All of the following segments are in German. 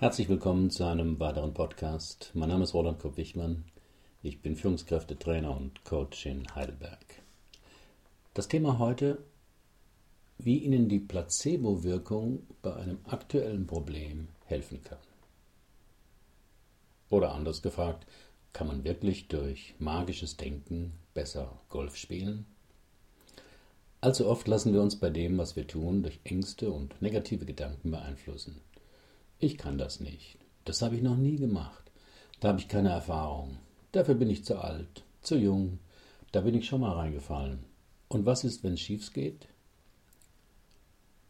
Herzlich willkommen zu einem weiteren Podcast. Mein Name ist Roland Kopp-Wichmann. Ich bin Führungskräftetrainer und Coach in Heidelberg. Das Thema heute, wie Ihnen die Placebo-Wirkung bei einem aktuellen Problem helfen kann. Oder anders gefragt, kann man wirklich durch magisches Denken besser Golf spielen? Allzu oft lassen wir uns bei dem, was wir tun, durch Ängste und negative Gedanken beeinflussen. Ich kann das nicht. Das habe ich noch nie gemacht. Da habe ich keine Erfahrung. Dafür bin ich zu alt, zu jung. Da bin ich schon mal reingefallen. Und was ist, wenn es schief geht?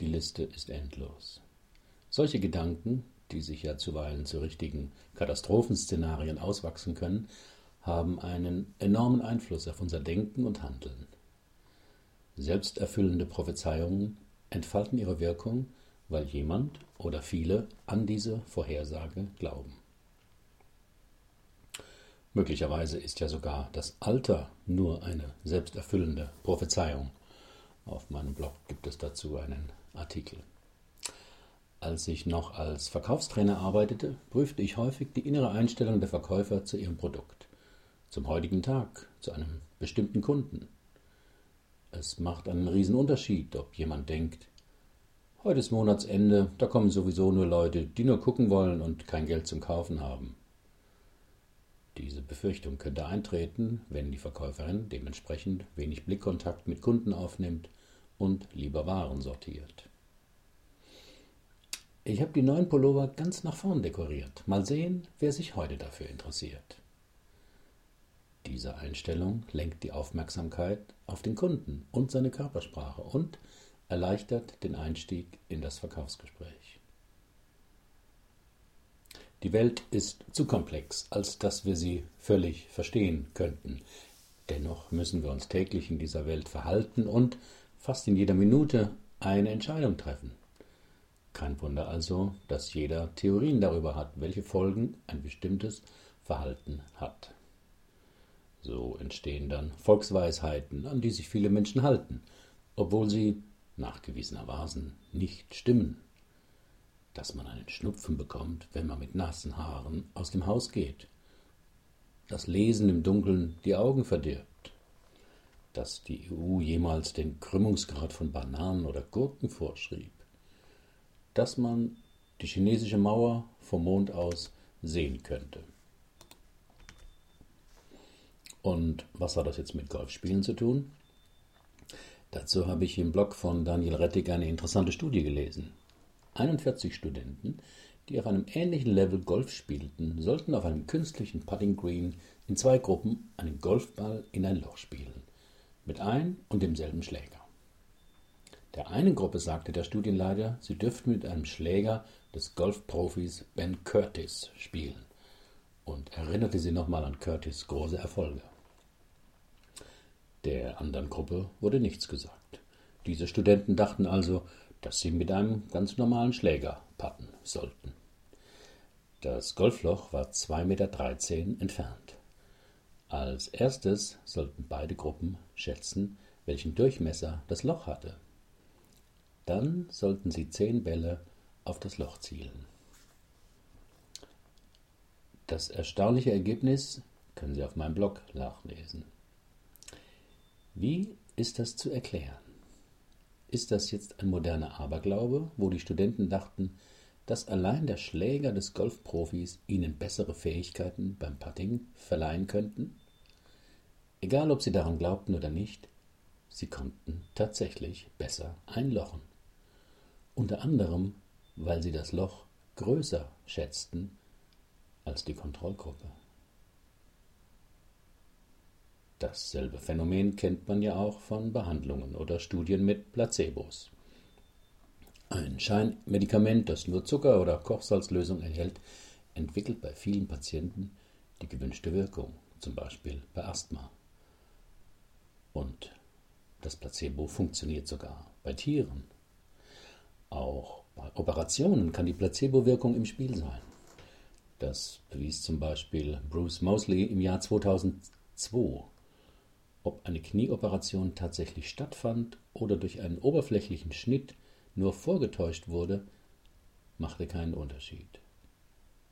Die Liste ist endlos. Solche Gedanken, die sich ja zuweilen zu richtigen Katastrophenszenarien auswachsen können, haben einen enormen Einfluss auf unser Denken und Handeln. Selbsterfüllende Prophezeiungen entfalten ihre Wirkung, weil jemand oder viele an diese Vorhersage glauben. Möglicherweise ist ja sogar das Alter nur eine selbsterfüllende Prophezeiung. Auf meinem Blog gibt es dazu einen Artikel. Als ich noch als Verkaufstrainer arbeitete, prüfte ich häufig die innere Einstellung der Verkäufer zu ihrem Produkt, zum heutigen Tag, zu einem bestimmten Kunden. Es macht einen Unterschied, ob jemand denkt, Heute ist Monatsende, da kommen sowieso nur Leute, die nur gucken wollen und kein Geld zum Kaufen haben. Diese Befürchtung könnte eintreten, wenn die Verkäuferin dementsprechend wenig Blickkontakt mit Kunden aufnimmt und lieber Waren sortiert. Ich habe die neuen Pullover ganz nach vorn dekoriert. Mal sehen, wer sich heute dafür interessiert. Diese Einstellung lenkt die Aufmerksamkeit auf den Kunden und seine Körpersprache und erleichtert den Einstieg in das Verkaufsgespräch. Die Welt ist zu komplex, als dass wir sie völlig verstehen könnten. Dennoch müssen wir uns täglich in dieser Welt verhalten und fast in jeder Minute eine Entscheidung treffen. Kein Wunder also, dass jeder Theorien darüber hat, welche Folgen ein bestimmtes Verhalten hat. So entstehen dann Volksweisheiten, an die sich viele Menschen halten, obwohl sie nachgewiesenermaßen nicht stimmen. Dass man einen Schnupfen bekommt, wenn man mit nassen Haaren aus dem Haus geht. Das Lesen im Dunkeln die Augen verdirbt. Dass die EU jemals den Krümmungsgrad von Bananen oder Gurken vorschrieb. Dass man die chinesische Mauer vom Mond aus sehen könnte. Und was hat das jetzt mit Golfspielen zu tun? Dazu habe ich im Blog von Daniel Rettig eine interessante Studie gelesen. 41 Studenten, die auf einem ähnlichen Level Golf spielten, sollten auf einem künstlichen Putting Green in zwei Gruppen einen Golfball in ein Loch spielen, mit ein und demselben Schläger. Der einen Gruppe sagte der Studienleiter, sie dürften mit einem Schläger des Golfprofis Ben Curtis spielen und erinnerte sie nochmal an Curtis große Erfolge. Der anderen Gruppe wurde nichts gesagt. Diese Studenten dachten also, dass sie mit einem ganz normalen Schläger patten sollten. Das Golfloch war 2,13 Meter entfernt. Als erstes sollten beide Gruppen schätzen, welchen Durchmesser das Loch hatte. Dann sollten sie zehn Bälle auf das Loch zielen. Das erstaunliche Ergebnis können Sie auf meinem Blog nachlesen. Wie ist das zu erklären? Ist das jetzt ein moderner Aberglaube, wo die Studenten dachten, dass allein der Schläger des Golfprofis ihnen bessere Fähigkeiten beim Putting verleihen könnten? Egal, ob sie daran glaubten oder nicht, sie konnten tatsächlich besser einlochen. Unter anderem, weil sie das Loch größer schätzten als die Kontrollgruppe. Dasselbe Phänomen kennt man ja auch von Behandlungen oder Studien mit Placebos. Ein Scheinmedikament, das nur Zucker oder Kochsalzlösung enthält, entwickelt bei vielen Patienten die gewünschte Wirkung, zum Beispiel bei Asthma. Und das Placebo funktioniert sogar bei Tieren. Auch bei Operationen kann die Placebo-Wirkung im Spiel sein. Das bewies zum Beispiel Bruce Mosley im Jahr 2002 ob eine Knieoperation tatsächlich stattfand oder durch einen oberflächlichen Schnitt nur vorgetäuscht wurde, machte keinen Unterschied.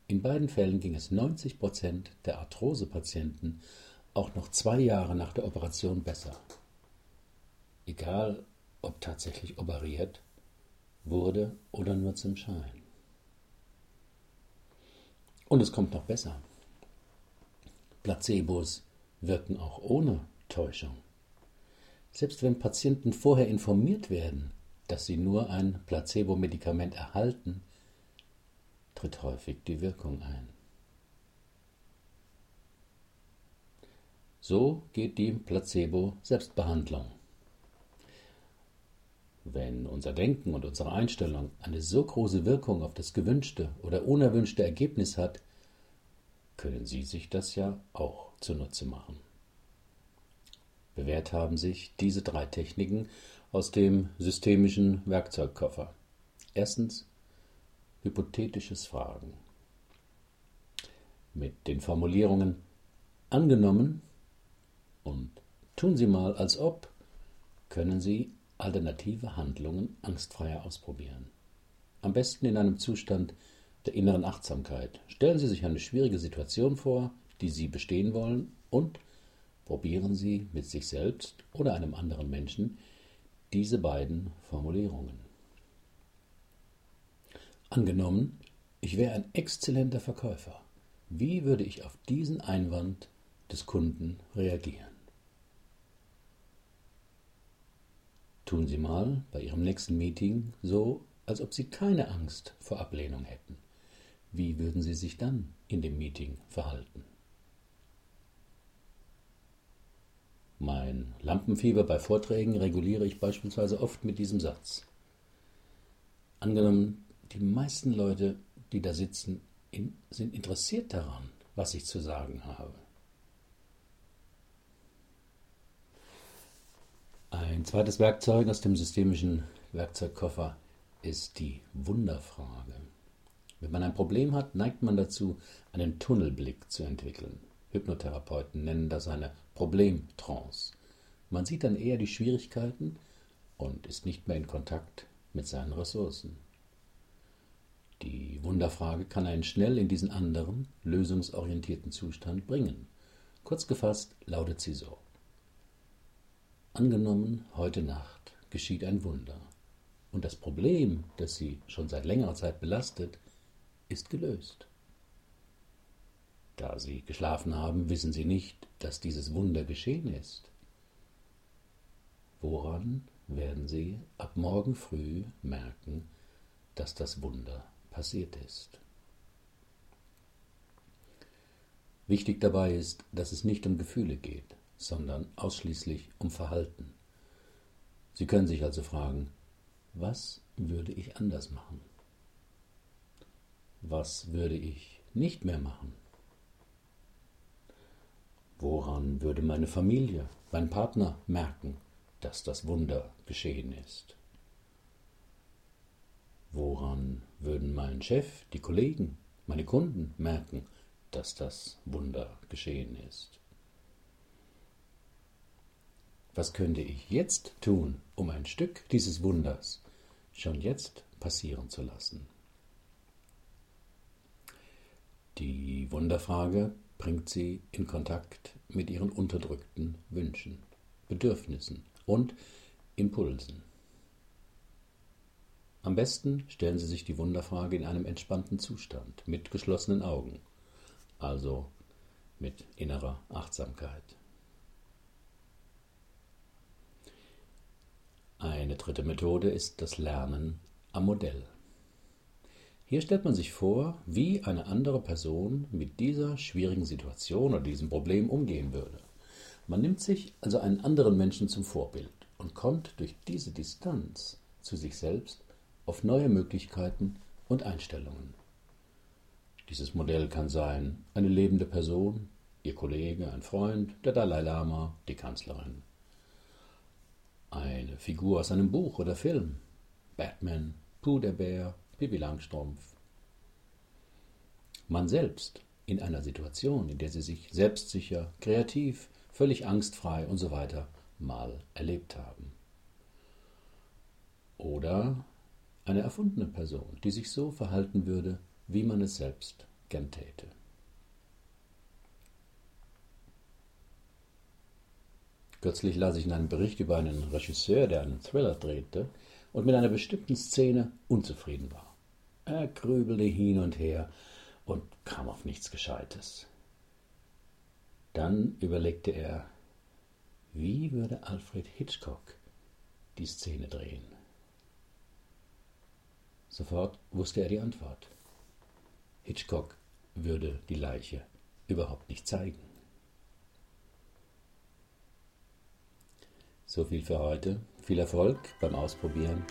In beiden Fällen ging es 90 Prozent der Arthrose-Patienten auch noch zwei Jahre nach der Operation besser. Egal, ob tatsächlich operiert wurde oder nur zum Schein. Und es kommt noch besser. Placebos wirken auch ohne Täuschung. Selbst wenn Patienten vorher informiert werden, dass sie nur ein Placebo-Medikament erhalten, tritt häufig die Wirkung ein. So geht die Placebo-Selbstbehandlung. Wenn unser Denken und unsere Einstellung eine so große Wirkung auf das gewünschte oder unerwünschte Ergebnis hat, können Sie sich das ja auch zunutze machen. Bewährt haben sich diese drei Techniken aus dem systemischen Werkzeugkoffer. Erstens hypothetisches Fragen. Mit den Formulierungen angenommen und tun Sie mal als ob können Sie alternative Handlungen angstfreier ausprobieren. Am besten in einem Zustand der inneren Achtsamkeit. Stellen Sie sich eine schwierige Situation vor, die Sie bestehen wollen und probieren Sie mit sich selbst oder einem anderen Menschen diese beiden Formulierungen. Angenommen, ich wäre ein exzellenter Verkäufer. Wie würde ich auf diesen Einwand des Kunden reagieren? Tun Sie mal bei Ihrem nächsten Meeting so, als ob Sie keine Angst vor Ablehnung hätten. Wie würden Sie sich dann in dem Meeting verhalten? Mein Lampenfieber bei Vorträgen reguliere ich beispielsweise oft mit diesem Satz. Angenommen, die meisten Leute, die da sitzen, in, sind interessiert daran, was ich zu sagen habe. Ein zweites Werkzeug aus dem systemischen Werkzeugkoffer ist die Wunderfrage. Wenn man ein Problem hat, neigt man dazu, einen Tunnelblick zu entwickeln. Hypnotherapeuten nennen das eine Problemtrance. Man sieht dann eher die Schwierigkeiten und ist nicht mehr in Kontakt mit seinen Ressourcen. Die Wunderfrage kann einen schnell in diesen anderen, lösungsorientierten Zustand bringen. Kurz gefasst lautet sie so. Angenommen, heute Nacht geschieht ein Wunder und das Problem, das Sie schon seit längerer Zeit belastet, ist gelöst. Da Sie geschlafen haben, wissen Sie nicht, dass dieses Wunder geschehen ist. Woran werden Sie ab morgen früh merken, dass das Wunder passiert ist? Wichtig dabei ist, dass es nicht um Gefühle geht sondern ausschließlich um Verhalten. Sie können sich also fragen, was würde ich anders machen? Was würde ich nicht mehr machen? Woran würde meine Familie, mein Partner merken, dass das Wunder geschehen ist? Woran würden mein Chef, die Kollegen, meine Kunden merken, dass das Wunder geschehen ist? Was könnte ich jetzt tun, um ein Stück dieses Wunders schon jetzt passieren zu lassen? Die Wunderfrage bringt sie in Kontakt mit ihren unterdrückten Wünschen, Bedürfnissen und Impulsen. Am besten stellen Sie sich die Wunderfrage in einem entspannten Zustand, mit geschlossenen Augen, also mit innerer Achtsamkeit. Eine dritte Methode ist das Lernen am Modell. Hier stellt man sich vor, wie eine andere Person mit dieser schwierigen Situation oder diesem Problem umgehen würde. Man nimmt sich also einen anderen Menschen zum Vorbild und kommt durch diese Distanz zu sich selbst auf neue Möglichkeiten und Einstellungen. Dieses Modell kann sein eine lebende Person, ihr Kollege, ein Freund, der Dalai Lama, die Kanzlerin eine Figur aus einem Buch oder Film. Batman, Pooh der Bär, Pippi Langstrumpf. Man selbst in einer Situation, in der sie sich selbstsicher, kreativ, völlig angstfrei und so weiter mal erlebt haben. Oder eine erfundene Person, die sich so verhalten würde, wie man es selbst gern täte. Kürzlich las ich in einem Bericht über einen Regisseur, der einen Thriller drehte und mit einer bestimmten Szene unzufrieden war. Er grübelte hin und her und kam auf nichts Gescheites. Dann überlegte er, wie würde Alfred Hitchcock die Szene drehen? Sofort wusste er die Antwort. Hitchcock würde die Leiche überhaupt nicht zeigen. So viel für heute. Viel Erfolg beim Ausprobieren.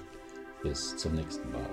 Bis zum nächsten Mal.